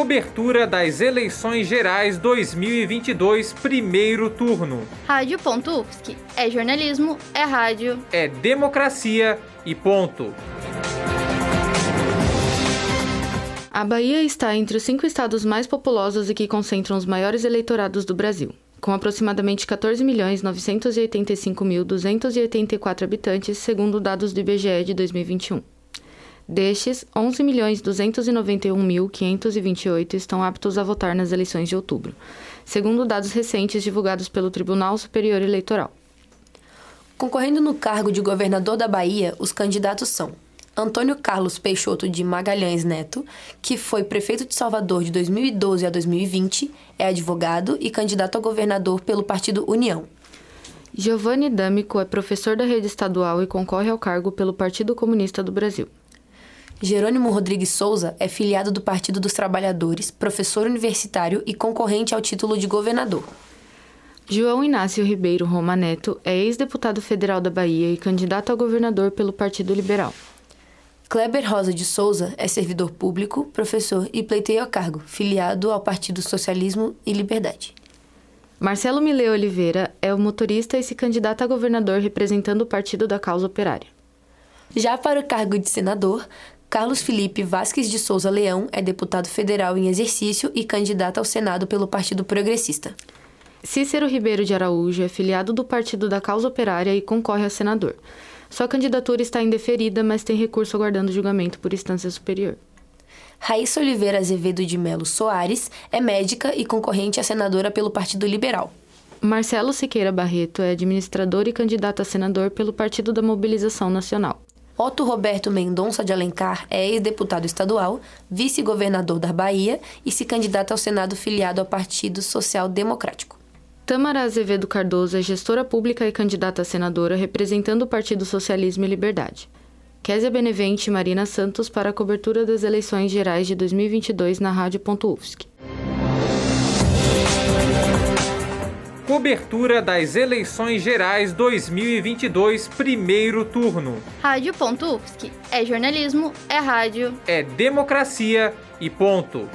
Cobertura das eleições gerais 2022, primeiro turno. Rádio.UFSC. É jornalismo, é rádio. É democracia e ponto. A Bahia está entre os cinco estados mais populosos e que concentram os maiores eleitorados do Brasil. Com aproximadamente 14.985.284 habitantes, segundo dados do IBGE de 2021. Destes, 11.291.528 estão aptos a votar nas eleições de outubro, segundo dados recentes divulgados pelo Tribunal Superior Eleitoral. Concorrendo no cargo de governador da Bahia, os candidatos são Antônio Carlos Peixoto de Magalhães Neto, que foi prefeito de Salvador de 2012 a 2020, é advogado e candidato a governador pelo partido União. Giovanni D'Amico é professor da rede estadual e concorre ao cargo pelo Partido Comunista do Brasil. Jerônimo Rodrigues Souza é filiado do Partido dos Trabalhadores, professor universitário e concorrente ao título de governador. João Inácio Ribeiro Roma Neto é ex-deputado federal da Bahia e candidato a governador pelo Partido Liberal. Kleber Rosa de Souza é servidor público, professor e pleiteia ao cargo, filiado ao Partido Socialismo e Liberdade. Marcelo Milê Oliveira é o motorista e se candidata a governador representando o Partido da Causa Operária. Já para o cargo de senador, Carlos Felipe Vasques de Souza Leão é deputado federal em exercício e candidato ao Senado pelo Partido Progressista. Cícero Ribeiro de Araújo é filiado do Partido da Causa Operária e concorre a senador. Sua candidatura está indeferida, mas tem recurso aguardando julgamento por instância superior. Raíssa Oliveira Azevedo de Melo Soares é médica e concorrente a senadora pelo Partido Liberal. Marcelo Siqueira Barreto é administrador e candidato a senador pelo Partido da Mobilização Nacional. Otto Roberto Mendonça de Alencar é ex-deputado estadual, vice-governador da Bahia e se candidata ao Senado filiado ao Partido Social Democrático. Tamara Azevedo Cardoso é gestora pública e candidata a senadora representando o Partido Socialismo e Liberdade. Késia Benevente e Marina Santos para a cobertura das eleições gerais de 2022 na Rádio.UFSC. Cobertura das eleições gerais 2022, primeiro turno. Rádio.UFSC. É jornalismo, é rádio. É democracia e ponto.